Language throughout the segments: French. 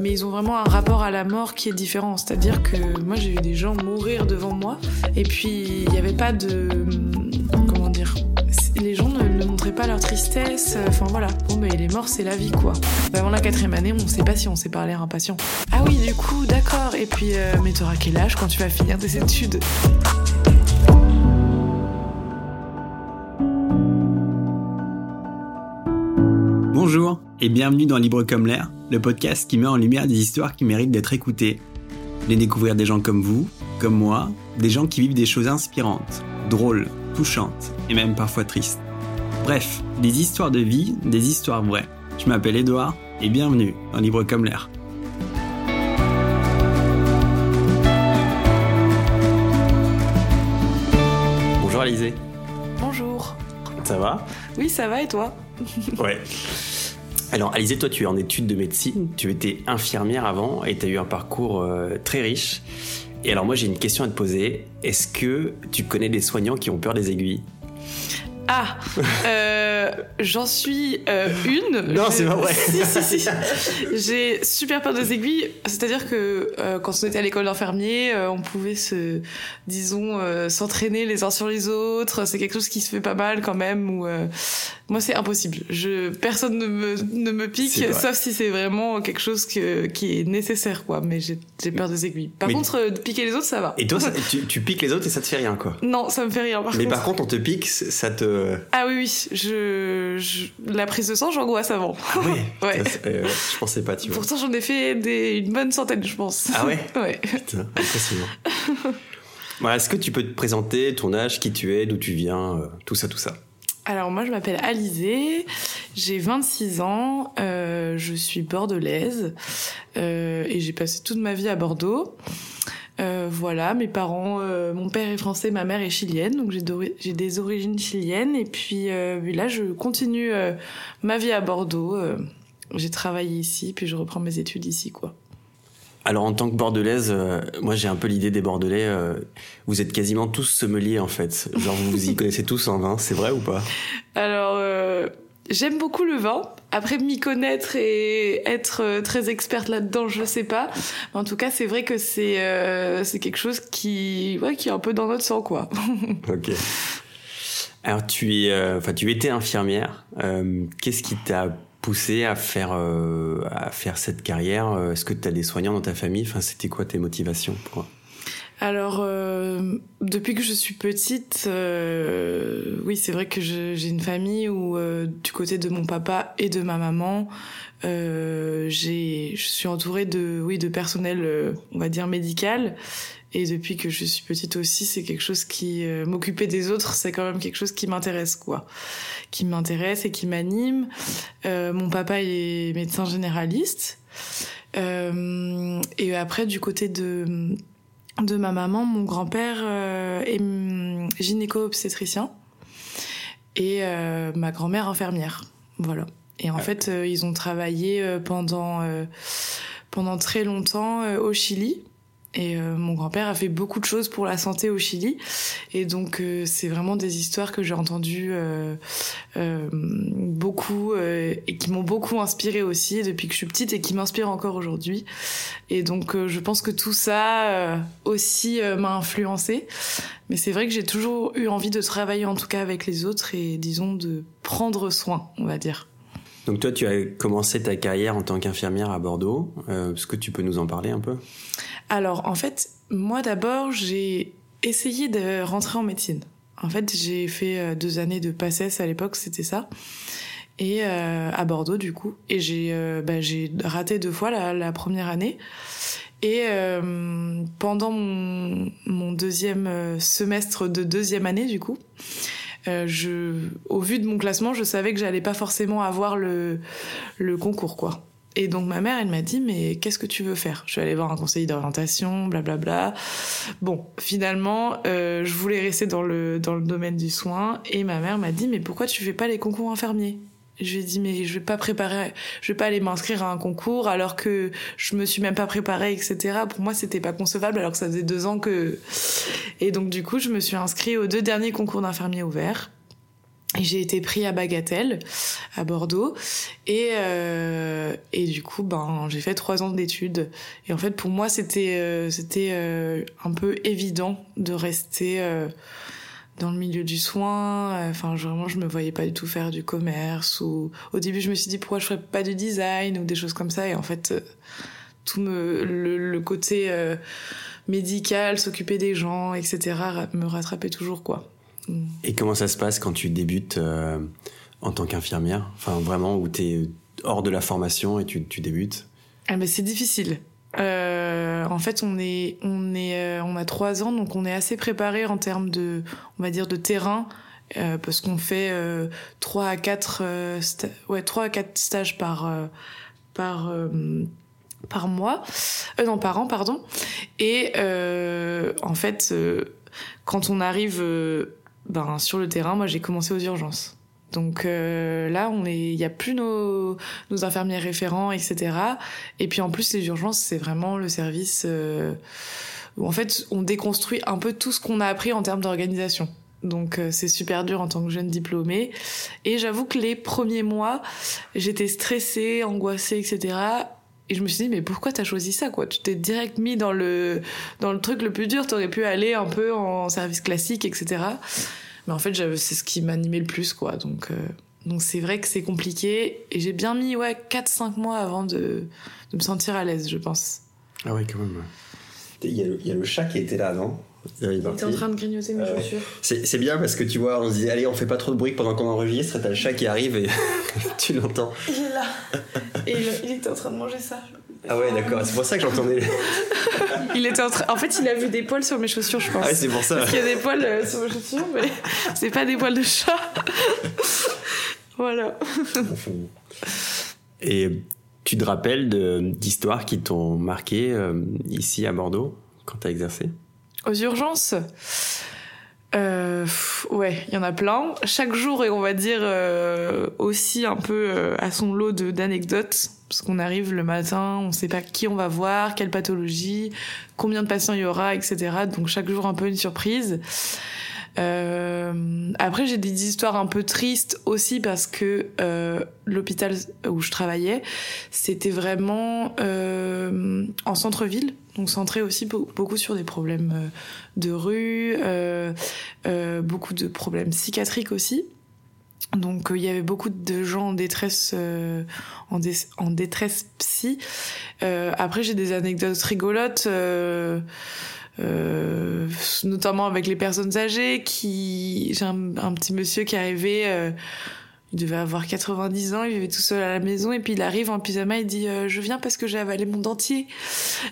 mais ils ont vraiment un rapport à la mort qui est différent. C'est-à-dire que moi, j'ai vu des gens mourir devant moi, et puis il n'y avait pas de. Comment dire Les gens ne, montraient pas leur tristesse. Enfin voilà. Bon, mais les morts, c'est la vie, quoi. Avant la quatrième année, on sait pas si on s'est parlé impatient. Ah oui, du coup, d'accord. Et puis, euh, mais t'auras quel âge quand tu vas finir tes études? Et bienvenue dans Libre comme l'air, le podcast qui met en lumière des histoires qui méritent d'être écoutées. Les découvrir des gens comme vous, comme moi, des gens qui vivent des choses inspirantes, drôles, touchantes et même parfois tristes. Bref, des histoires de vie, des histoires vraies. Je m'appelle Edouard et bienvenue dans Libre comme l'air. Bonjour Alizé. Bonjour. Ça va? Oui, ça va et toi? Ouais. Alors, Alizé, toi, tu es en études de médecine, tu étais infirmière avant et tu as eu un parcours euh, très riche. Et alors, moi, j'ai une question à te poser. Est-ce que tu connais des soignants qui ont peur des aiguilles? Ah, euh, j'en suis euh, une. Non, c'est pas vrai. si, si, si. J'ai super peur des aiguilles. C'est-à-dire que euh, quand on était à l'école d'infirmier, on pouvait se, disons, s'entraîner les uns sur les autres. C'est quelque chose qui se fait pas mal quand même. Ou moi, c'est impossible. Je, personne ne me, ne me pique, sauf si c'est vraiment quelque chose que, qui est nécessaire, quoi. Mais j'ai peur des aiguilles. Par Mais contre, de piquer les autres, ça va. Et toi, ça, tu, tu, piques les autres et ça te fait rien, quoi Non, ça me fait rien. Par Mais contre. par contre, on te pique, ça te ah oui, oui. Je, je... La prise de sang, j'angoisse avant. Ah oui ouais. Euh, je pensais pas, tu vois. Pourtant, j'en ai fait des... une bonne centaine, je pense. Ah ouais Ouais. Putain, impressionnant. voilà, Est-ce que tu peux te présenter ton âge, qui tu es, d'où tu viens, euh, tout ça, tout ça? Alors moi je m'appelle Alizée, j'ai 26 ans, euh, je suis bordelaise euh, et j'ai passé toute ma vie à Bordeaux. Euh, voilà, mes parents, euh, mon père est français, ma mère est chilienne, donc j'ai des origines chiliennes. Et puis euh, là, je continue ma vie à Bordeaux. j'ai travaillé ici, puis je reprends mes études ici, quoi. Alors en tant que bordelaise, moi j'ai un peu l'idée des bordelais. Vous êtes quasiment tous sommeliers en fait. Genre vous vous y connaissez tous en vin, c'est vrai ou pas? Alors j'aime beaucoup le vin. Après m'y connaître et être très experte là-dedans, je sais pas. En tout cas, c'est vrai que c'est c'est quelque chose qui ouais qui est un peu dans notre sang quoi. ok. Alors tu es, enfin tu étais infirmière. Qu'est-ce qui t'a poussé à faire euh, à faire cette carrière? Est-ce que tu as des soignants dans ta famille? Enfin, c'était quoi tes motivations pour... Alors, euh, depuis que je suis petite, euh, oui, c'est vrai que j'ai une famille où, euh, du côté de mon papa et de ma maman, euh, je suis entourée de, oui, de personnel, euh, on va dire médical. Et depuis que je suis petite aussi, c'est quelque chose qui euh, m'occuper des autres, c'est quand même quelque chose qui m'intéresse, quoi, qui m'intéresse et qui m'anime. Euh, mon papa est médecin généraliste. Euh, et après, du côté de de ma maman, mon grand-père euh, est gynéco-obstétricien et euh, ma grand-mère infirmière. Voilà. Et en ah. fait, euh, ils ont travaillé pendant pendant très longtemps au Chili. Et euh, mon grand-père a fait beaucoup de choses pour la santé au Chili. Et donc, euh, c'est vraiment des histoires que j'ai entendues euh, beaucoup et qui m'ont beaucoup inspiré aussi depuis que je suis petite et qui m'inspirent encore aujourd'hui. Et donc, je pense que tout ça aussi m'a influencé. Mais c'est vrai que j'ai toujours eu envie de travailler en tout cas avec les autres et disons de prendre soin, on va dire. Donc toi, tu as commencé ta carrière en tant qu'infirmière à Bordeaux. Euh, Est-ce que tu peux nous en parler un peu? Alors en fait, moi d'abord, j'ai essayé de rentrer en médecine. En fait, j'ai fait deux années de PACES à l'époque, c'était ça. Et euh, à Bordeaux du coup. Et j'ai euh, bah, raté deux fois la, première année. Et euh, pendant mon deuxième semestre de deuxième année du coup, euh, je, au vu de mon classement, je savais que j'allais pas forcément avoir le, le concours, quoi. Et donc ma mère, elle m'a dit mais qu'est-ce que tu veux faire? Je suis allée voir un conseiller d'orientation, blablabla. Bon, finalement, euh, je voulais rester dans le dans le domaine du soin et ma mère m'a dit mais pourquoi tu fais pas les concours infirmiers? Je lui ai dit mais je vais pas préparer, je vais pas aller m'inscrire à un concours alors que je me suis même pas préparée etc. Pour moi c'était pas concevable alors que ça faisait deux ans que et donc du coup je me suis inscrite aux deux derniers concours d'infirmiers ouverts Et j'ai été pris à Bagatelle, à Bordeaux, et euh, et du coup, ben j'ai fait trois ans d'études. Et en fait, pour moi, c'était euh, c'était euh, un peu évident de rester euh, dans le milieu du soin. Enfin, vraiment, je me voyais pas du tout faire du commerce. Ou au début, je me suis dit pourquoi je ferais pas du design ou des choses comme ça. Et en fait, euh, tout me le, le côté euh, médical, s'occuper des gens, etc. me rattrapait toujours quoi. Et comment ça se passe quand tu débutes euh, en tant qu'infirmière? Enfin, vraiment, où tu es hors de la formation et tu, tu débutes? Ah ben c'est difficile. Euh, en fait, euh, on a trois ans, donc on est assez préparé en termes de, terrain, euh, parce qu'on fait euh, trois à quatre, euh, stages par, euh, par, euh, par mois, euh, non, par an, pardon. Et euh, en fait, euh, quand on arrive, euh, ben sur le terrain, moi j'ai commencé aux urgences. Donc euh, là, on il y a plus nos, nos infirmiers référents, etc. Et puis en plus, les urgences, c'est vraiment le service euh, où en fait, on déconstruit un peu tout ce qu'on a appris en termes d'organisation. Donc euh, c'est super dur en tant que jeune diplômée. Et j'avoue que les premiers mois, j'étais stressée, angoissée, etc. Et je me suis dit mais pourquoi t'as choisi ça quoi? Tu t'es direct mis dans le dans le truc le plus dur. T'aurais pu aller un peu en service classique, etc. Mais en fait, c'est ce qui m'animait le plus, quoi. Donc, euh, donc c'est vrai que c'est compliqué. Et j'ai bien mis, ouais, 4-5 mois avant de, de me sentir à l'aise, je pense. Ah ouais, quand même. Il y, a le, il y a le chat qui était là, non? Il est parti. de grignoter mes Ah chaussures. C'est c'est bien parce que tu vois, on se dit, allez, on fait pas trop de bruit pendant qu'on enregistre, et t'as le chat qui arrive et tu l'entends. Il est là. Et il, il était en train de manger ça. Ah ouais, d'accord, c'est pour ça que j'entendais. Il était en train... En fait, il a vu des poils sur mes chaussures, je pense. Ah ouais, c'est pour ça. Parce qu'il y a des poils euh, sur mes chaussures, mais c'est pas des poils de chat. voilà. Et tu te rappelles d'histoires qui t'ont marqué euh, ici à Bordeaux quand t'as exercé? Aux urgences? Euh, pff, Ouais, il y en a plein. Chaque jour, et on va dire euh, aussi un peu euh, à son lot de- d'anecdotes. Parce qu'on arrive le matin, on sait pas qui on va voir, quelle pathologie, combien de patients il y aura, etc. Donc chaque jour un peu une surprise. Euh, après, j'ai des histoires un peu tristes aussi parce que euh, l'hôpital où je travaillais, c'était vraiment euh, en centre-ville, donc centré aussi beau- beaucoup sur des problèmes de rue, beaucoup de problèmes psychiatriques aussi. Donc euh, il y avait beaucoup de gens en détresse, euh, en, dé- en détresse psy. Euh, après j'ai des anecdotes rigolotes. euh, euh, notamment avec les personnes âgées qui j'ai un, un petit monsieur qui euh, il devait avoir 90 ans, il vivait tout seul à la maison et puis il arrive en pyjama et dit euh, je viens parce que j'ai avalé mon dentier.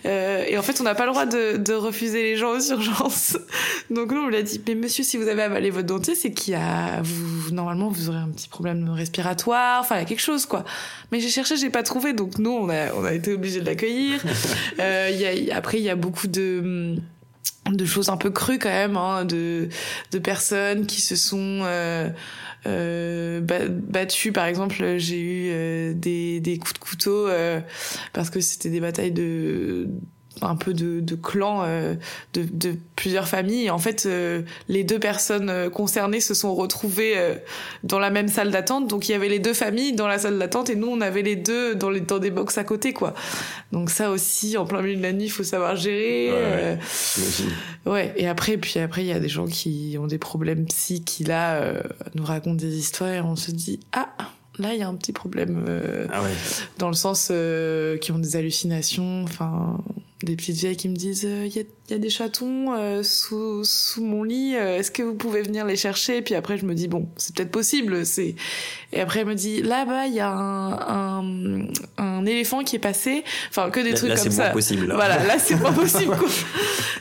Euh, et en fait on n'a pas le droit de, de refuser les gens aux urgences. Donc nous on lui a dit mais monsieur si vous avez avalé votre dentier c'est qu'il y a vous normalement vous aurez un petit problème respiratoire, enfin il y a quelque chose quoi. Mais j'ai cherché j'ai pas trouvé donc nous on a on a été obligés de l'accueillir. Euh, il y a, après il y a beaucoup de de choses un peu crues quand même, hein, de, de personnes qui se sont euh, euh, ba- battues. Par exemple, j'ai eu euh, des, des coups de couteau euh, parce que c'était des batailles de un peu de, de clans euh, de, de plusieurs familles. Et en fait, euh, les deux personnes euh, concernées se sont retrouvées euh, dans la même salle d'attente. Donc il y avait les deux familles dans la salle d'attente et nous on avait les deux dans les dans des box à côté quoi. Donc ça aussi en plein milieu de la nuit, il faut savoir gérer. Ouais, ouais. et après, puis après, il y a des gens qui ont des problèmes psy, qui là nous racontent des histoires et on se dit ah là il y a un petit problème euh, Ah ouais. dans le sens euh, qui ont des hallucinations, enfin des petites vieilles qui me disent euh, il y, a, il y a des chatons euh, sous sous mon lit, euh, est-ce que vous pouvez venir les chercher? Puis après je me dis bon c'est peut-être possible, c'est et après elle me dit là-bas il y a un, un un éléphant qui est passé, enfin que des Là, trucs là, comme c'est ça. moins possible. là. Voilà, là c'est pas possible. Quoi.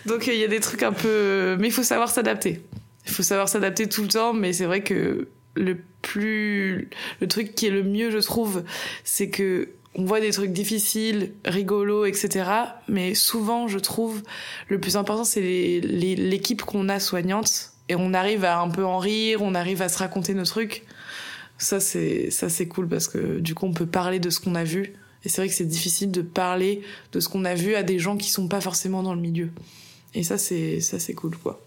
Donc il y a des trucs un peu, mais il faut savoir s'adapter. Il faut savoir s'adapter tout le temps, mais c'est vrai que le plus, le truc qui est le mieux, je trouve, c'est que on voit des trucs difficiles, rigolos, etc. Mais souvent, je trouve, le plus important, c'est l'équipe qu'on a soignante, et on arrive à un peu en rire, on arrive à se raconter nos trucs. Ça, c'est ça, c'est cool parce que du coup, on peut parler de ce qu'on a vu. Et c'est vrai que c'est difficile de parler de ce qu'on a vu à des gens qui sont pas forcément dans le milieu. Et ça, c'est ça, c'est cool, quoi.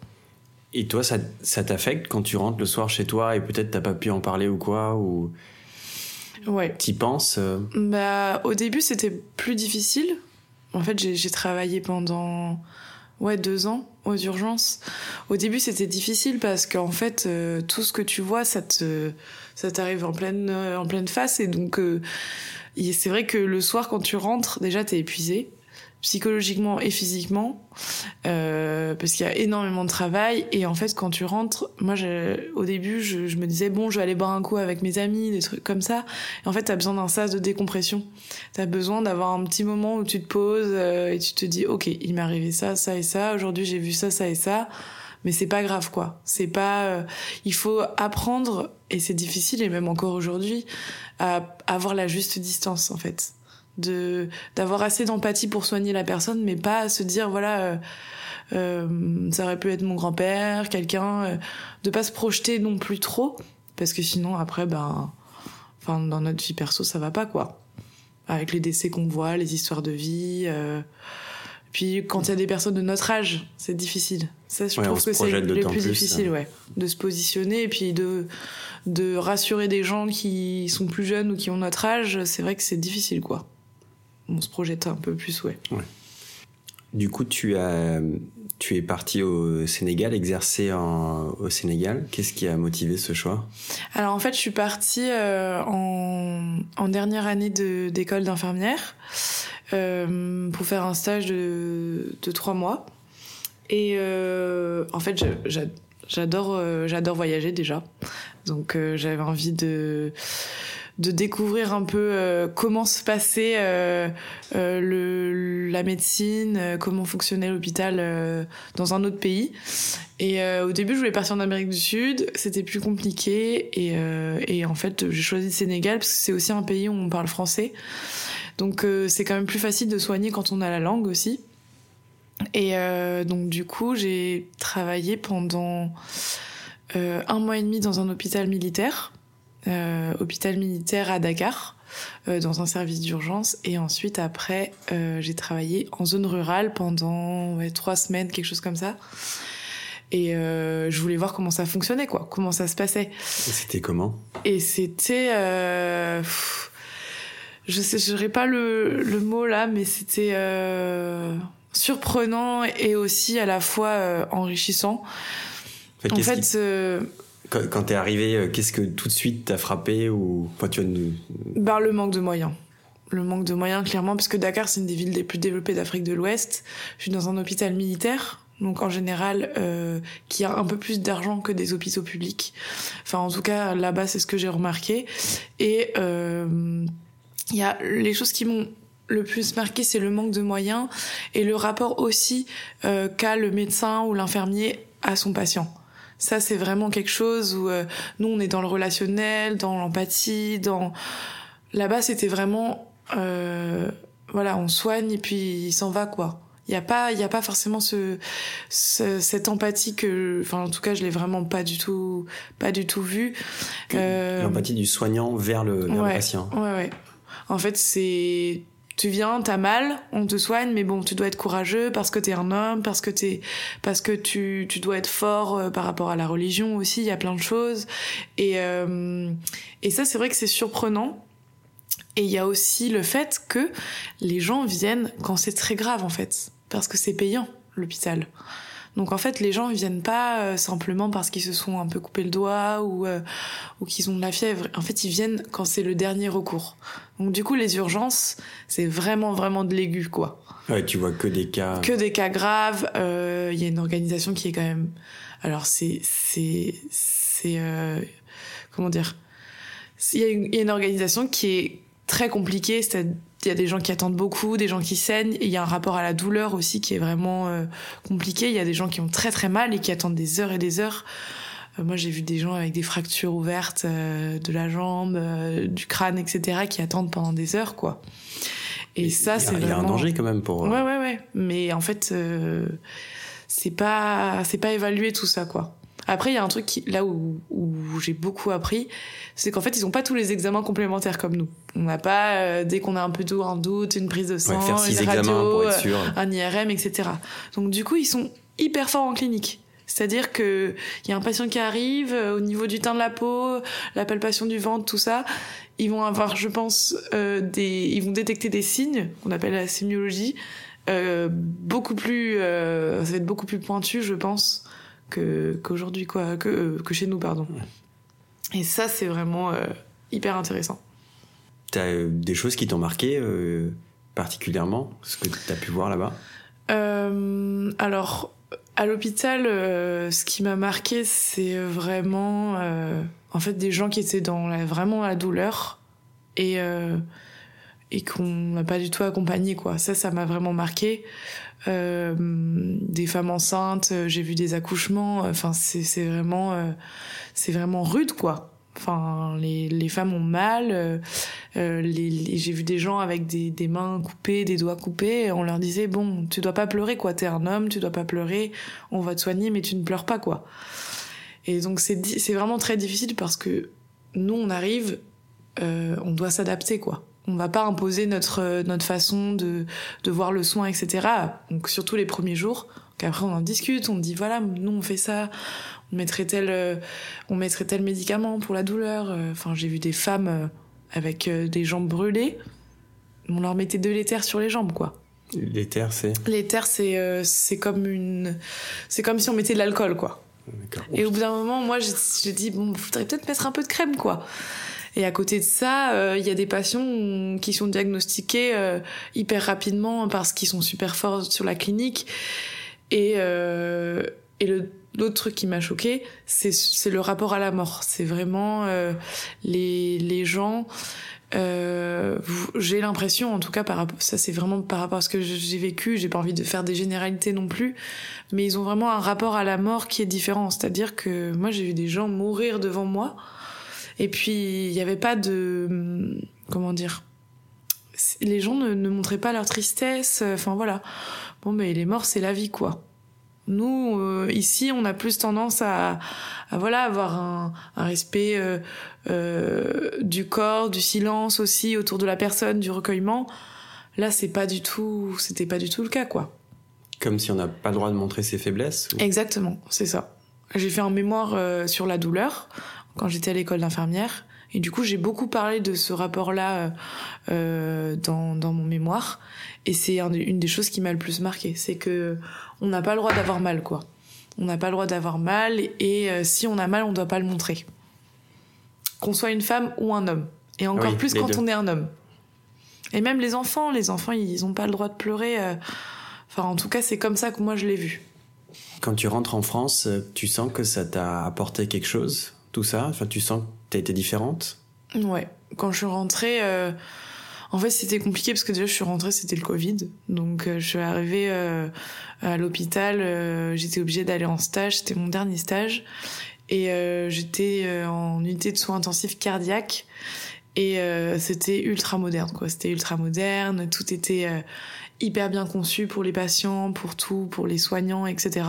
Et toi, ça, ça t'affecte quand tu rentres le soir chez toi et peut-être t'as pas pu en parler ou quoi ou Ouais. t'y penses euh Bah, au début, c'était plus difficile. En fait, j'ai travaillé pendant ouais deux ans aux urgences. Au début, c'était difficile parce qu'en fait, euh, tout ce que tu vois, ça te ça t'arrive en pleine euh, en pleine face et donc euh, c'est vrai que le soir, quand tu rentres, déjà, t'es épuisé psychologiquement et physiquement euh, parce qu'il y a énormément de travail. Et en fait quand tu rentres moi je, au début je, je me disais bon je vais aller boire un coup avec mes amis des trucs comme ça. Et en fait t'as besoin d'un sas de décompression. T'as besoin d'avoir un petit moment où tu te poses euh, et tu te dis ok il m'est arrivé ça ça et ça. Aujourd'hui j'ai vu ça ça et ça. Mais c'est pas grave quoi. C'est pas euh, il faut apprendre et c'est difficile et même encore aujourd'hui à avoir la juste distance en fait de d'avoir assez d'empathie pour soigner la personne mais pas se dire voilà euh, euh, ça aurait pu être mon grand-père quelqu'un euh, de pas se projeter non plus trop parce que sinon après ben enfin dans notre vie perso ça va pas quoi. Avec les décès qu'on voit les histoires de vie euh, puis quand il y a des personnes de notre âge c'est difficile. Ça je Ouais, trouve que c'est le plus, difficile hein. ouais de se positionner et puis de de rassurer des gens qui sont plus jeunes ou qui ont notre âge c'est vrai que c'est difficile quoi on se projette un peu plus ouais Du coup, tu as, tu es parti au Sénégal, exercer en- au Sénégal. Qu'est-ce qui a motivé ce choix? Alors en fait, je suis partie euh, en, en dernière année de- d'école d'infirmière euh, pour faire un stage de, de trois mois. Et euh, en fait, j'adore j'adore voyager déjà. Donc j'avais envie de de découvrir un peu euh, comment se passait euh, euh, le, la médecine, euh, comment fonctionnait l'hôpital euh, dans un autre pays. Et au début, je voulais partir en Amérique du Sud, c'était plus compliqué. Et, et en fait, j'ai choisi le Sénégal parce que c'est aussi un pays où on parle français. Donc c'est quand même plus facile de soigner quand on a la langue aussi. Et euh, donc du coup, j'ai travaillé pendant euh, un mois et demi dans un hôpital militaire, hôpital militaire à Dakar, euh, dans un service d'urgence. Et ensuite, après, euh, j'ai travaillé en zone rurale pendant ouais, trois semaines, quelque chose comme ça. Et euh, je voulais voir comment ça fonctionnait, quoi, comment ça se passait. Et C'était comment? Et c'était, euh, pff, je sais, j'aurais pas le, le mot là, mais c'était euh, surprenant et aussi à la fois euh, enrichissant. fait, En fait, qui- euh, quand, quand t'es arrivé, euh, qu'est-ce que tout de suite t'as frappé ou enfin, tu vas nous- ben, le manque de moyens. Le manque de moyens, clairement, parce que Dakar, c'est une des villes les plus développées d'Afrique de l'Ouest. Je suis dans un hôpital militaire, donc en général, euh, qui a un peu plus d'argent que des hôpitaux publics. Enfin, en tout cas, là-bas, c'est ce que j'ai remarqué. Et euh, il y a les choses qui m'ont le plus marqué, c'est le manque de moyens et le rapport aussi euh, qu'a le médecin ou l'infirmier à son patient. Ça, c'est vraiment quelque chose où euh, nous, on est dans le relationnel, dans l'empathie, dans là-bas, c'était vraiment euh, voilà, on soigne et puis il s'en va quoi. Il y a pas, il y a pas forcément ce, ce- cette empathie que, enfin en tout cas, je l'ai vraiment pas du tout, pas du tout vu. Euh, l'empathie du soignant vers le, vers le ouais. patient Ouais, ouais. En fait, c'est. Tu viens, t'as mal, on te soigne, mais bon, tu dois être courageux parce que t'es un homme, parce que t'es, parce que tu, tu dois être fort euh, par rapport à la religion aussi. Il y a plein de choses, et euh, et ça, c'est vrai que c'est surprenant. Et il y a aussi le fait que les gens viennent quand c'est très grave, en fait, parce que c'est payant l'hôpital. Donc en fait, les gens ils viennent pas euh, simplement parce qu'ils se sont un peu coupé le doigt ou euh, ou qu'ils ont de la fièvre. En fait, ils viennent quand c'est le dernier recours. Donc du coup, les urgences, c'est vraiment vraiment de l'aigu quoi. Ouais, tu vois que des cas. Que des cas graves. euh, Il y a une organisation qui est quand même. Alors c'est c'est c'est euh, comment dire? Il y, a une- il y a une organisation qui est très compliquée. C'est il y a des gens qui attendent beaucoup, des gens qui saignent, et il y a un rapport à la douleur aussi qui est vraiment euh, compliqué. Il y a des gens qui ont très très mal et qui attendent des heures et des heures. Euh, moi, j'ai vu des gens avec des fractures ouvertes euh, de la jambe, du crâne, etc., qui attendent pendant des heures, quoi. Et ça, c'est il y a un danger quand même pour. Ouais, ouais, ouais. Mais en fait, c'est pas, c'est pas évalué tout ça, quoi. Après, il y a un truc qui, là où, où j'ai beaucoup appris, c'est qu'en fait, ils ont pas tous les examens complémentaires comme nous. On n'a pas, euh, dès qu'on a un peu d'eau, un doute, une prise de sang, ouais, faire six une radio, pour être euh, sûr. un IRM, etc. Donc du coup, ils sont hyper forts en clinique. C'est-à-dire que il y a un patient qui arrive euh, au niveau du teint de la peau, la palpation du ventre, tout ça, ils vont avoir, je pense, euh, des, ils vont détecter des signes qu'on appelle la sémiologie, euh, beaucoup plus, euh, ça va être beaucoup plus pointu, je pense, que qu'aujourd'hui quoi, que que chez nous, pardon. Et ça, c'est vraiment euh, hyper intéressant. T'as euh, des choses qui t'ont marqué euh, particulièrement, ce que t'as pu voir là-bas? Euh, alors, à l'hôpital, ce qui m'a marqué, c'est vraiment, en fait, des gens qui étaient dans la, vraiment la douleur et et qu'on n'a pas du tout accompagné, quoi. Ça, ça m'a vraiment marqué. Euh, des femmes enceintes, euh, j'ai vu des accouchements. Enfin, c'est vraiment, euh, c'est vraiment rude, quoi. Enfin, les, les femmes ont mal. euh, euh, les, les- j'ai vu des gens avec des, des mains coupées, des doigts coupés. On leur disait bon, tu dois pas pleurer quoi. T'es un homme, tu dois pas pleurer. On va te soigner, mais tu ne pleures pas quoi. Et donc c'est c'est vraiment très difficile parce que nous on arrive, euh, on doit s'adapter quoi. On va pas imposer notre euh, notre façon de de voir le soin etc. Donc surtout les premiers jours. Qu'après on en discute, on dit voilà nous on fait ça, on mettrait tel euh, on mettrait tel médicament pour la douleur. Euh, Enfin j'ai vu des femmes avec des jambes brûlées, on leur mettait de l'éther sur les jambes quoi. L'éther, c'est? L'éther c'est c'est comme une c'est comme si on mettait de l'alcool quoi. Et au bout d'un moment, moi, j'ai j'ai dit, bon, faudrait peut-être mettre un peu de crème, quoi. Et à côté de ça, euh, il y a des patients qui sont diagnostiqués euh, hyper rapidement parce qu'ils sont super forts sur la clinique. Et, euh, et le l'autre truc qui m'a choqué, c'est le rapport à la mort. C'est vraiment euh, les les gens. Euh, j'ai l'impression, en tout cas, par rapport, ça c'est vraiment par rapport à ce que j'ai vécu. J'ai pas envie de faire des généralités non plus, mais ils ont vraiment un rapport à la mort qui est différent. C'est-à-dire que moi j'ai vu des gens mourir devant moi, et puis il n'y avait pas de comment dire. Les gens ne, ne montraient pas leur tristesse. Enfin voilà. Bon, mais les morts c'est la vie quoi. Nous euh, ici on a plus tendance à, à voilà avoir un, un respect euh, euh, du corps, du silence aussi autour de la personne, du recueillement. Là c'est pas du tout, c'était pas du tout le cas quoi. Comme si on n'a pas le droit de montrer ses faiblesses ou- Exactement, c'est ça. J'ai fait un mémoire sur la douleur quand j'étais à l'école d'infirmière. Et du coup, j'ai beaucoup parlé de ce rapport-là euh, euh, dans, dans mon mémoire. Et c'est un- une des choses qui m'a le plus marqué. C'est que on n'a pas le droit d'avoir mal, quoi. On n'a pas le droit d'avoir mal. Et euh, si on a mal, on doit pas le montrer. Qu'on soit une femme ou un homme. Et encore Oui, plus quand deux. on est un homme. Et même les enfants, les enfants, ils ont pas le droit de pleurer. euh. Enfin, en tout cas, c'est comme ça que moi je l'ai vu. Quand tu rentres en France, tu sens que ça t'a apporté quelque chose, tout ça Enfin, tu sens que t'as été différente? Ouais, quand je suis rentrée, euh, en fait c'était compliqué parce que déjà je suis rentrée, c'était le Covid, donc euh, je suis arrivée euh, à l'hôpital, j'étais obligée d'aller en stage, c'était mon dernier stage, et j'étais en unité de soins intensifs cardiaques, et euh, c'était ultra moderne, quoi. C'était ultra moderne, tout était euh, hyper bien conçu pour les patients, pour tout, pour les soignants, etc.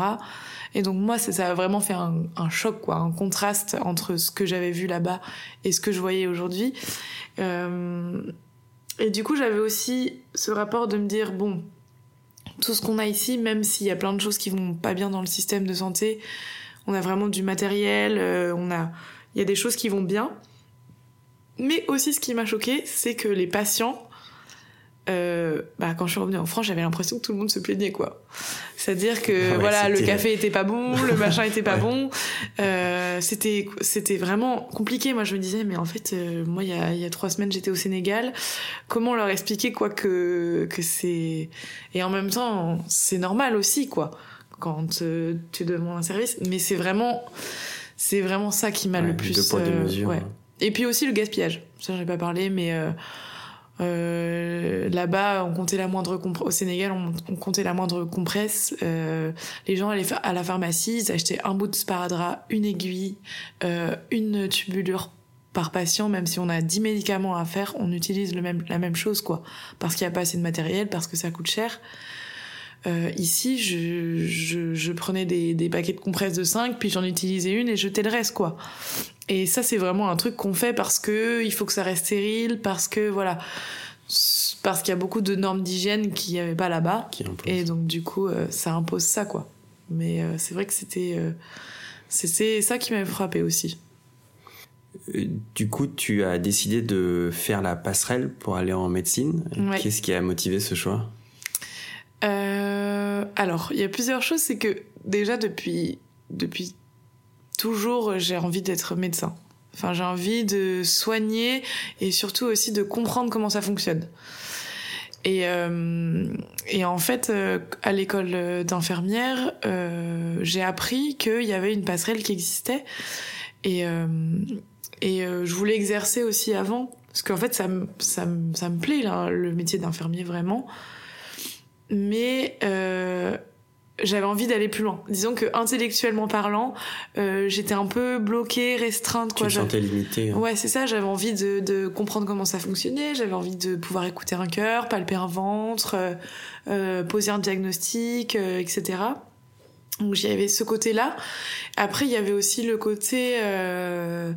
Et donc moi, ça, ça a vraiment fait un, un choc, quoi, un contraste entre ce que j'avais vu là-bas et ce que je voyais aujourd'hui. Euh, et du coup, j'avais aussi ce rapport de me dire, bon, tout ce qu'on a ici, même s'il y a plein de choses qui vont pas bien dans le système de santé, on a vraiment du matériel, euh, on a, il y a des choses qui vont bien. Mais aussi, ce qui m'a choqué, c'est que les patients, euh, bah, quand je suis revenue en France, j'avais l'impression que tout le monde se plaignait, quoi. C'est-à-dire que Ah ouais, voilà, le café était pas bon, le machin était pas Ouais. bon. Euh, c'était c'était vraiment compliqué. Moi, je me disais, mais en fait, euh, moi, il y a, y a trois semaines, j'étais au Sénégal. Comment leur expliquer quoi que que c'est et en même temps, c'est normal aussi, quoi, quand euh, tu demandes un service. Mais c'est vraiment c'est vraiment ça qui m'a Ouais, le plus Deux poids, deux euh, mesures. ouais. Et puis aussi le gaspillage. Ça, j'en ai pas parlé, mais euh, euh, là-bas, on comptait la moindre au Sénégal, on, comptait la moindre compresse. Euh, les gens allaient à la pharmacie, ils achetaient un bout de sparadrap, une aiguille, euh, une tubulure par patient, même si on a 10 médicaments à faire, on utilise le même, la même chose, quoi. Parce qu'il n'y a pas assez de matériel, parce que ça coûte cher. Euh, ici, je, je, je prenais des, des paquets de compresses de 5, puis j'en utilisais une et je jetais le reste, quoi. Et ça, c'est vraiment un truc qu'on fait parce que il faut que ça reste stérile, parce que voilà, parce qu'il y a beaucoup de normes d'hygiène qu'il n'y avait pas là-bas. Et donc, du coup, euh, ça impose ça, quoi. Mais c'est vrai que c'était c'était ça qui m'avait frappé aussi. Du coup, tu as décidé de faire la passerelle pour aller en médecine. Qu'est-ce qui a motivé ce choix? Alors, il y a plusieurs choses. C'est que déjà depuis depuis toujours, j'ai envie d'être médecin. Enfin, j'ai envie de soigner et surtout aussi de comprendre comment ça fonctionne. Et, euh, et en fait, euh, à l'école d'infirmière, euh, j'ai appris qu'il y avait une passerelle qui existait. Et, euh, et euh, je voulais exercer aussi avant. Parce qu'en fait, ça me, ça ça me plaît, là, le métier d'infirmier, vraiment. Mais j'avais envie d'aller plus loin. Disons que intellectuellement parlant, euh, j'étais un peu bloquée, restreinte. Quoi. Tu te sentais limitée. Hein. Ouais, c'est ça. J'avais envie de, de, comprendre comment ça fonctionnait. J'avais envie de pouvoir écouter un cœur, palper un ventre, euh, euh poser un diagnostic, euh, etc. Donc j'y avait ce côté-là. Après, il y avait aussi le côté... Euh,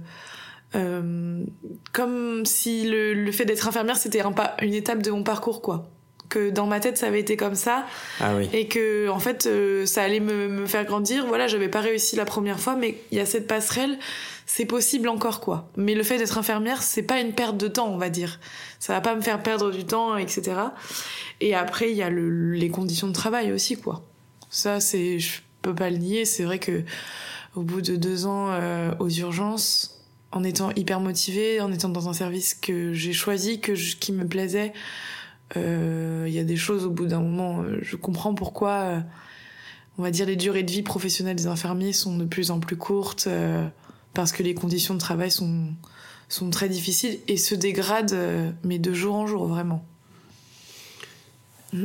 comme si le, le fait d'être infirmière, c'était un pas, une étape de mon parcours, quoi que dans ma tête ça avait été comme ça. Ah oui. et que en fait euh, ça allait me, me, faire grandir. Voilà j'avais pas réussi la première fois mais il y a cette passerelle c'est possible encore quoi. Mais le fait d'être infirmière c'est pas une perte de temps on va dire. Ça va pas me faire perdre du temps etc et après il y a le, les conditions de travail aussi quoi. Ça c'est je peux pas le nier. C'est vrai que au bout de deux ans euh, aux urgences en étant hyper motivée en étant dans un service que j'ai choisi que qui me plaisait il y a des choses au bout d'un moment, euh, je comprends pourquoi, euh, on va dire, les durées de vie professionnelles des infirmiers sont de plus en plus courtes parce que les conditions de travail sont sont très difficiles et se dégradent, mais de jour en jour vraiment.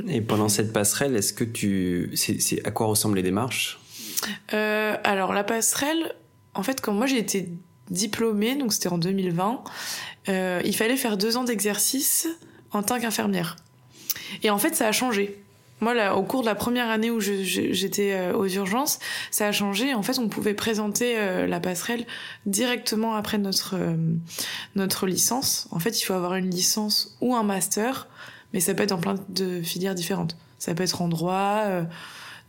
Et pendant cette passerelle, est-ce que tu, c'est à quoi ressemblent les démarches? Euh, Alors la passerelle, en fait, quand moi j'ai été diplômée, donc c'était en 2020, euh, il fallait faire deux ans d'exercice en tant qu'infirmière. Et en fait, ça a changé. Moi, là, au cours de la première année où j'étais euh, aux urgences, ça a changé. En fait, on pouvait présenter euh, la passerelle directement après notre euh, notre licence. En fait, il faut avoir une licence ou un master, mais ça peut être en plein de filières différentes. Ça peut être en droit,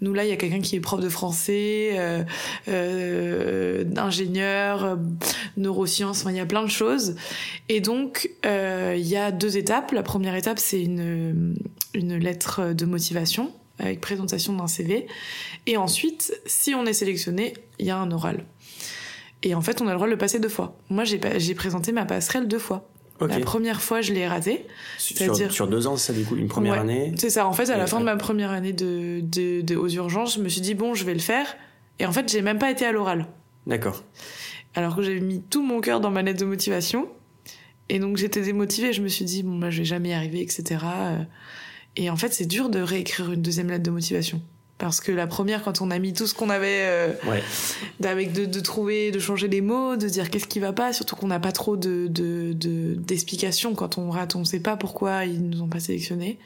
nous là, il y a quelqu'un qui est prof de français, euh, euh, ingénieur, euh, neurosciences, il y a plein de choses. Et donc, il y a deux étapes. La première étape, c'est une, une lettre de motivation avec présentation d'un CV. Et ensuite, si on est sélectionné, il y a un oral. Et en fait, on a le droit de le passer deux fois. Moi, j'ai présenté ma passerelle deux fois. La première fois, je l'ai raté. Sur, sur, deux ans, ça du coup, une première année C'est ça. En fait, à la fin de ma première année de, de, de, aux urgences, je me suis dit, bon, je vais le faire. Et en fait, j'ai même pas été à l'oral. D'accord. Alors que j'avais mis tout mon cœur dans ma lettre de motivation. Et donc, j'étais démotivée. Je me suis dit, bon, bah, je vais jamais y arriver, etc. Et en fait, c'est dur de réécrire une deuxième lettre de motivation parce que la première quand on a mis tout ce qu'on avait euh, ouais. avec de, de, trouver de changer les mots de dire qu'est-ce qui va pas surtout qu'on n'a pas trop de d'explications de, quand on rate on sait pas pourquoi ils nous ont pas sélectionnés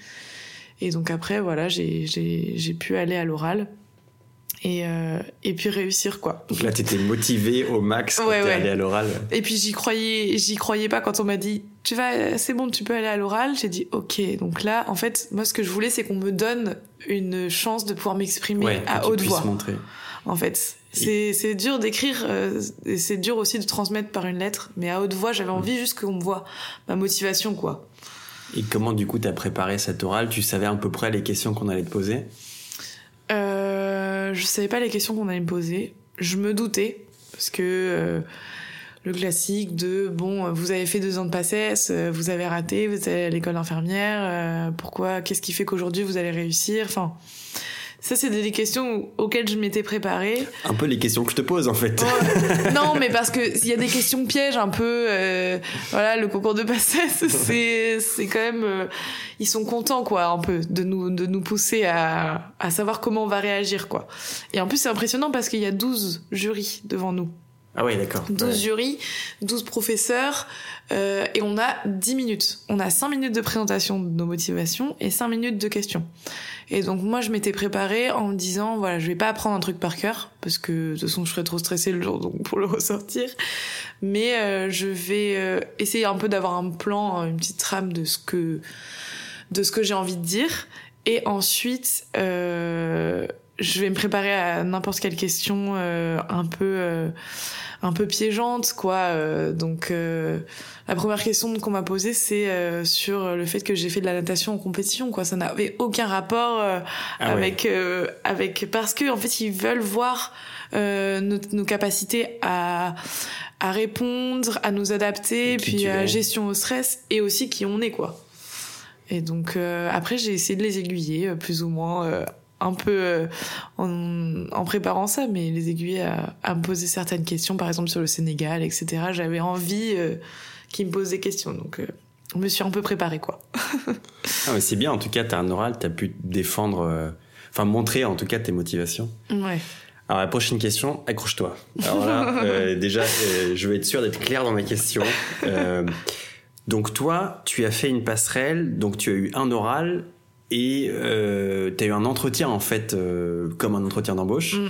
et donc après voilà j'ai pu aller à l'oral et euh, et puis réussir quoi. Donc là t'étais motivée au max quand ouais, t'es allée à l'oral. Et puis j'y croyais j'y croyais pas quand on m'a dit tu vas c'est bon tu peux aller à l'oral j'ai dit ok donc là en fait moi ce que je voulais c'est qu'on me donne une chance de pouvoir m'exprimer à haute voix. Montrer. En fait c'est c'est dur d'écrire euh, et c'est dur aussi de transmettre par une lettre mais à haute voix j'avais envie mm. juste qu'on me voit ma motivation quoi. Et comment du coup t'as préparé cette oral tu savais à peu près les questions qu'on allait te poser? Euh, je savais pas les questions qu'on allait me poser. Je me doutais parce que euh, le classique de bon, vous avez fait deux ans de passesse, euh, vous avez raté, vous êtes à l'école d'infirmière, euh, pourquoi, qu'est-ce qui fait qu'aujourd'hui vous allez réussir, enfin. Ça, c'est des questions auxquelles je m'étais préparée. Un peu les questions que je te pose, en fait. non, mais parce que il y a des questions pièges un peu. Euh, voilà, le concours de passesse, c'est c'est quand même. Euh, ils sont contents, quoi, un peu, de nous de nous pousser à à savoir comment on va réagir, quoi. Et en plus, c'est impressionnant parce qu'il y a 12 jurys devant nous. Ah oui, d'accord. 12 jurys, 12 professeurs, euh, et on a 10 minutes. On a 5 minutes de présentation de nos motivations et 5 minutes de questions. Et donc moi je m'étais préparée en me disant voilà je vais pas apprendre un truc par cœur parce que de toute façon je serais trop stressée le jour donc pour le ressortir, mais euh, je vais euh, essayer un peu d'avoir un plan, une petite trame de ce que de ce que j'ai envie de dire et ensuite euh, je vais me préparer à n'importe quelle question euh, un peu euh, un peu piégeante quoi. Euh, donc la première question qu'on m'a posée c'est sur le fait que j'ai fait de la natation en compétition quoi. Ça n'avait aucun rapport ah avec avec parce que en fait ils veulent voir nos, nos, capacités à à répondre à nous adapter puis à gestion au stress et aussi qui on est quoi. Et donc après j'ai essayé de les aiguiller plus ou moins un peu euh, en, en, préparant ça, mais les aiguilles à, à, me poser certaines questions, par exemple sur le Sénégal, etc. J'avais envie euh, qu'ils me posent des questions, donc euh, je me suis un peu préparée, quoi. ah mais c'est bien, en tout cas, t'as un oral, t'as pu défendre, enfin montrer en tout cas tes motivations. Ouais. Alors la prochaine question, accroche-toi. Alors là, déjà, je vais être sûr d'être clair dans ma question. donc toi, tu as fait une passerelle, donc tu as eu un oral et euh, tu as eu un entretien en fait euh, comme un entretien d'embauche. Mm.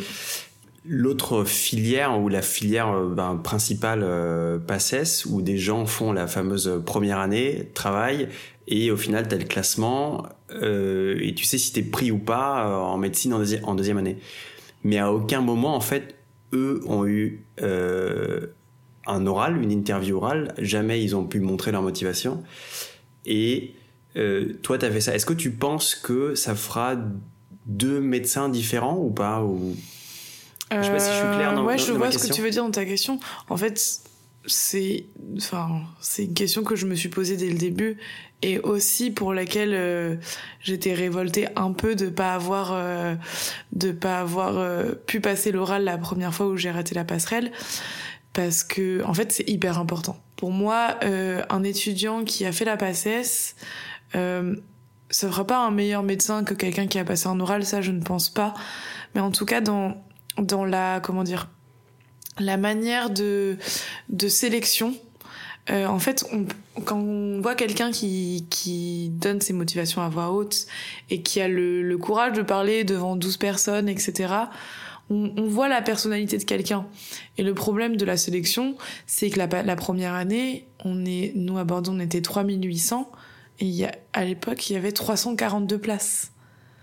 L'autre filière ou la filière euh, ben, principale euh, PACES où des gens font la fameuse première année, travaillent et au final tu as le classement euh, et tu sais si tu es pris ou pas en médecine en, en, deuxième année. Mais à aucun moment en fait eux ont eu un oral, une interview orale, jamais ils ont pu montrer leur motivation et euh, toi, tu as fait ça. Est-ce que tu penses que ça fera deux médecins différents ou pas ou... Je sais pas si je suis clair dans, ouais, je vois ce que tu veux dire dans ta question. En fait, c'est enfin c'est une question que je me suis posée dès le début et aussi pour laquelle euh, j'étais révoltée un peu de pas avoir euh, de pas avoir euh, pu passer l'oral la première fois où j'ai raté la passerelle parce que en fait c'est hyper important pour moi un étudiant qui a fait la PACES euh, ça fera pas un meilleur médecin que quelqu'un qui a passé un oral, ça je ne pense pas. Mais en tout cas dans dans la comment dire la manière de de sélection. Euh, en fait, quand on voit quelqu'un qui, qui donne ses motivations à voix haute et qui a le, le courage de parler devant 12 personnes, etc., on, on voit la personnalité de quelqu'un. Et le problème de la sélection, c'est que la, la première année, on est, nous à Bordeaux, on était 3800 et il y a, à l'époque, il y avait 342 places.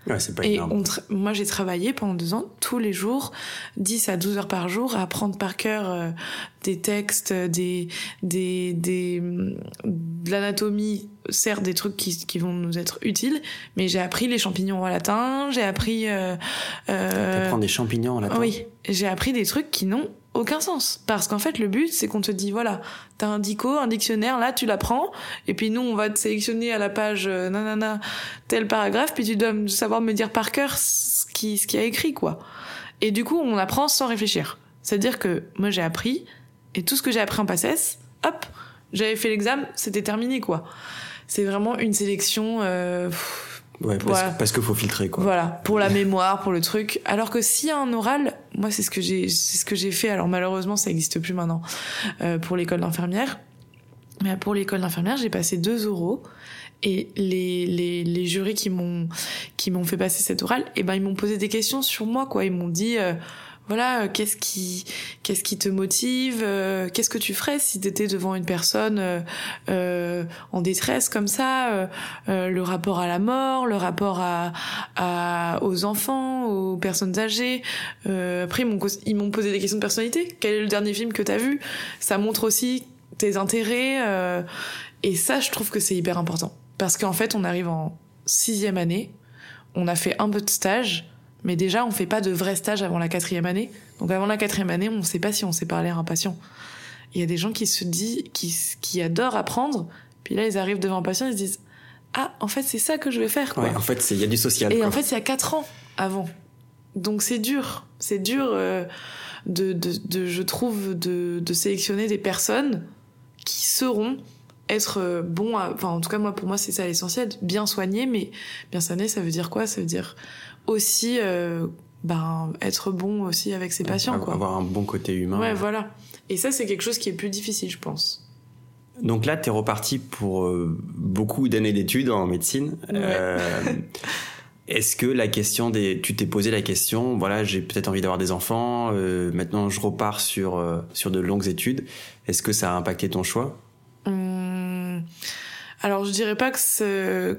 Ouais, c'est pas et énorme. moi, j'ai travaillé pendant deux ans, tous les jours, 10 à 12 heures par jour, à apprendre par cœur euh, des textes, des, des, des, de l'anatomie, certes des trucs qui, qui vont nous être utiles, mais j'ai appris les champignons en latin, j'ai appris... Euh, euh, des champignons en latin Oui, j'ai appris des trucs qui n'ont aucun sens. Parce qu'en fait, le but, c'est qu'on te dit, voilà, t'as un dico, un dictionnaire, là, tu l'apprends, et puis nous, on va te sélectionner à la page, euh, nanana, tel paragraphe, puis tu dois savoir me dire par cœur ce qui, ce qui a écrit, quoi. Et du coup, on apprend sans réfléchir. C'est-à-dire que moi, j'ai appris, et tout ce que j'ai appris en PACES, hop, j'avais fait l'examen, c'était terminé, quoi. C'est vraiment une sélection, euh, Ouais, parce, qu'il faut filtrer quoi. Voilà, pour la mémoire, pour le truc. Alors que a un oral, moi c'est ce que j'ai, c'est ce que j'ai fait. Alors malheureusement ça n'existe plus maintenant euh, pour l'école d'infirmière. Mais pour l'école d'infirmière, j'ai passé deux oraux et les, les, les jurys qui m'ont qui m'ont fait passer cet oral, et eh ben ils m'ont posé des questions sur moi quoi. Ils m'ont dit euh, voilà, euh, qu'est-ce qui, qu'est-ce qui te motive euh, Qu'est-ce que tu ferais si tu étais devant une personne euh, en détresse comme ça Le rapport à la mort, le rapport aux enfants, aux personnes âgées. après, ils m'ont posé des questions de personnalité. Quel est le dernier film que t'as vu? Ça montre aussi tes intérêts. et ça, je trouve que c'est hyper important. Parce qu'en fait, on arrive en sixième année, on a fait un peu de stage mais déjà, on fait pas de vrai stage avant la quatrième année. Donc avant la quatrième année, on ne sait pas si on sait parler à un patient. Il y a des gens qui se disent, qui, qui adorent apprendre, puis là, ils arrivent devant un patient, ils se disent, ah, en fait, c'est ça que je vais faire, quoi. Ouais, en fait, il y a du social. Et en fait, il y a quatre ans avant. Donc c'est dur. C'est dur euh, de, de, de, je trouve, de, de sélectionner des personnes qui seront être euh, bon enfin en tout cas moi pour moi c'est ça l'essentiel bien soigné mais bien soigné ça veut dire quoi? Ça veut dire aussi euh, ben être bon aussi avec ses patients quoi. avoir un bon côté humain ouais voilà. Et ça c'est quelque chose qui est plus difficile je pense. Donc là tu es reparti pour euh, beaucoup d'années d'études en médecine. Euh, Est-ce que la question des, tu t'es posé la question, voilà, j'ai peut-être envie d'avoir des enfants, euh, maintenant je repars sur sur de longues études. Est-ce que ça a impacté ton choix? Hum, Alors je dirais pas que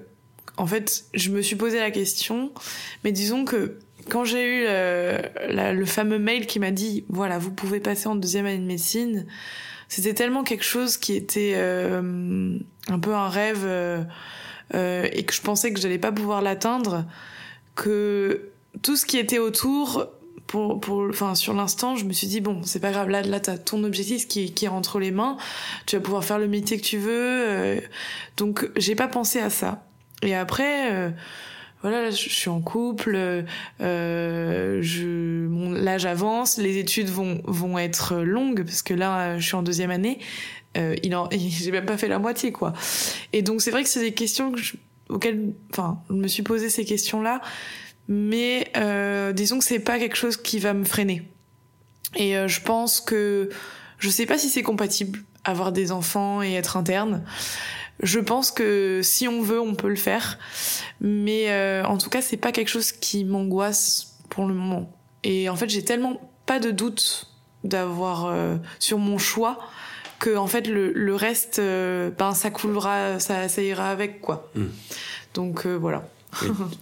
en fait, je me suis posé la question, mais disons que quand j'ai eu euh, le fameux mail qui m'a dit voilà, vous pouvez passer en deuxième année de médecine, c'était tellement quelque chose qui était euh, un peu un rêve euh, et que je pensais que j'allais pas pouvoir l'atteindre, que tout ce qui était autour pour, pour, enfin, sur l'instant, je me suis dit bon, c'est pas grave. Là, là, t'as ton objectif qui, qui est entre les mains. Tu vas pouvoir faire le métier que tu veux. Euh, donc, j'ai pas pensé à ça. Et après, euh, voilà, je suis en couple. Euh, je, mon, l'âge avance. Les études vont vont être longues parce que là, je suis en deuxième année. Euh, il en, j'ai même pas fait la moitié, quoi. Et donc, c'est vrai que c'est des questions auxquelles, enfin, je me suis posé ces questions-là mais euh, disons que c'est pas quelque chose qui va me freiner. Et euh, je pense que je sais pas si c'est compatible avoir des enfants et être interne. Je pense que si on veut, on peut le faire, mais euh, en tout cas, c'est pas quelque chose qui m'angoisse pour le moment. Et en fait, j'ai tellement pas de doute d'avoir euh, sur mon choix que en fait le, le reste, euh, ben ça coulera, ça, ça ira avec quoi. Mm. Donc voilà.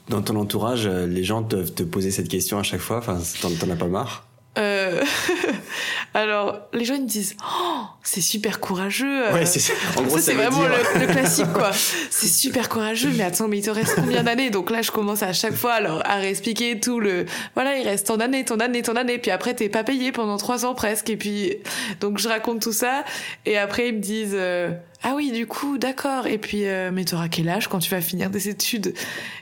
Dans ton entourage, les gens doivent te poser cette question à chaque fois. Enfin, t'en as pas marre euh... Alors, les gens ils me disent oh, c'est super courageux. Ouais, c'est c'est vraiment dire... le, le, classique quoi. c'est super courageux, mais attends, mais il te reste combien d'années? Donc là, je commence à chaque fois alors à réexpliquer tout le voilà, il reste ton année, ton année, ton année, puis après t'es pas payé pendant trois ans presque, et puis donc je raconte tout ça, et après ils me disent euh, ah oui, du coup, d'accord. Et puis, euh, mais t'auras quel âge quand tu vas finir des études?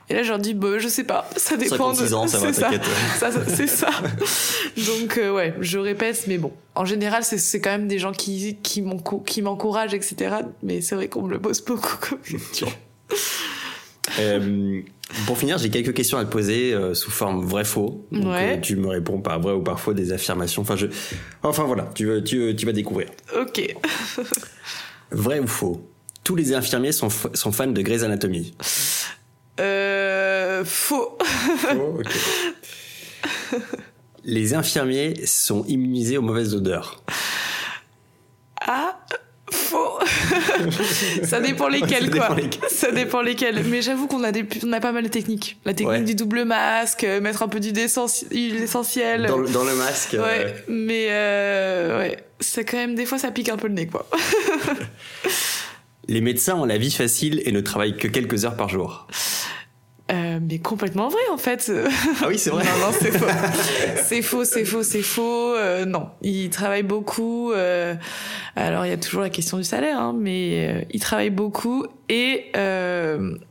Et là, je leur dis, bah, je sais pas, ça dépend. 56 ans, ça va, ça. ça, ça c'est ça. Donc, euh, ouais, je répète, mais bon, en général, c'est quand même des gens qui, qui m'encouragent, etc. Mais c'est vrai qu'on me le pose beaucoup comme question. euh, pour finir, j'ai quelques questions à te poser euh, sous forme vrai-faux. Donc, ouais. tu me réponds par vrai ou par faux des affirmations. Enfin, je... enfin voilà, tu, tu, tu vas découvrir. Ok. Vrai ou faux Tous les infirmiers sont, sont fans de Grey's Anatomy. Euh, faux. Faux, ok. les infirmiers sont immunisés aux mauvaises odeurs. Ah, faux. ça dépend lesquels, Ça quoi. dépend lesquels. Ça dépend lesquels. Mais j'avoue qu'on a des, on a pas mal de techniques. La technique Ouais. du double masque, euh, mettre un peu d'huile essentielle. Dans, le- dans le masque. euh, Ouais, mais euh, ouais, c'est quand même des fois ça pique un peu le nez quoi. Les médecins ont la vie facile et ne travaillent que quelques heures par jour. Euh, mais complètement vrai en fait. Ah oui, c'est vrai. Non, non, c'est faux. c'est faux, c'est faux, c'est faux. Euh, non, ils travaillent beaucoup. euh, alors, il y a toujours la question du salaire, hein, mais ils travaillent beaucoup. Et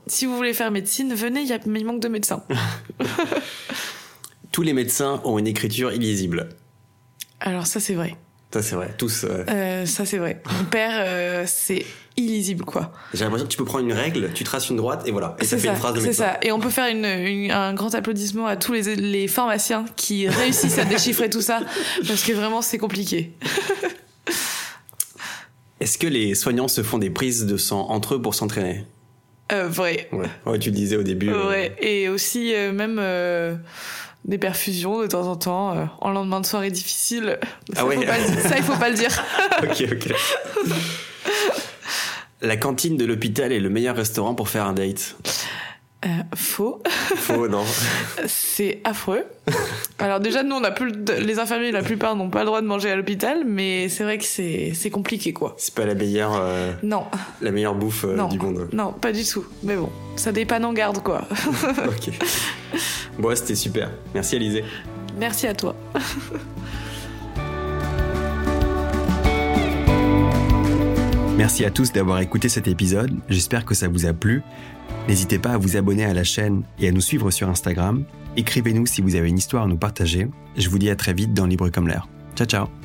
si vous voulez faire médecine, venez, il, y a, il manque de médecins. Tous les médecins ont une écriture illisible. Alors ça, c'est vrai. Ça, c'est vrai. Tous. euh, Euh, ça, c'est vrai. Mon père, euh, c'est illisible, quoi. J'ai l'impression que tu peux prendre une règle, tu traces une droite et voilà. Et ça fait ça, une phrase de c'est ça. Et on peut faire une, une- un grand applaudissement à tous les, les pharmaciens qui réussissent à déchiffrer tout ça, parce que vraiment, c'est compliqué. Est-ce que les soignants se font des prises de sang entre eux pour s'entraîner? Euh, vrai. ouais. ouais, tu le disais au début. Ouais. Et aussi, même des perfusions de temps en temps, euh, en lendemain de soirée difficile. Ça, Ah ouais. faut pas le dire. ça, il faut pas le dire. ok, ok. La cantine de l'hôpital est le meilleur restaurant pour faire un date. Euh, faux. Faux, non. C'est affreux. Alors déjà, nous, on a plus le- les infirmiers, la plupart n'ont pas le droit de manger à l'hôpital, mais c'est vrai que c'est c'est compliqué, quoi. C'est pas la meilleure, euh, Non, la meilleure bouffe euh, non, du monde. non, pas du tout. Mais bon, ça dépanne en garde, quoi. ok. Bon, c'était super. Merci, Alizé. Merci à toi. Merci à tous d'avoir écouté cet épisode, j'espère que ça vous a plu. N'hésitez pas à vous abonner à la chaîne et à nous suivre sur Instagram. Écrivez-nous si vous avez une histoire à nous partager. Je vous dis à très vite dans Libre comme l'air. Ciao ciao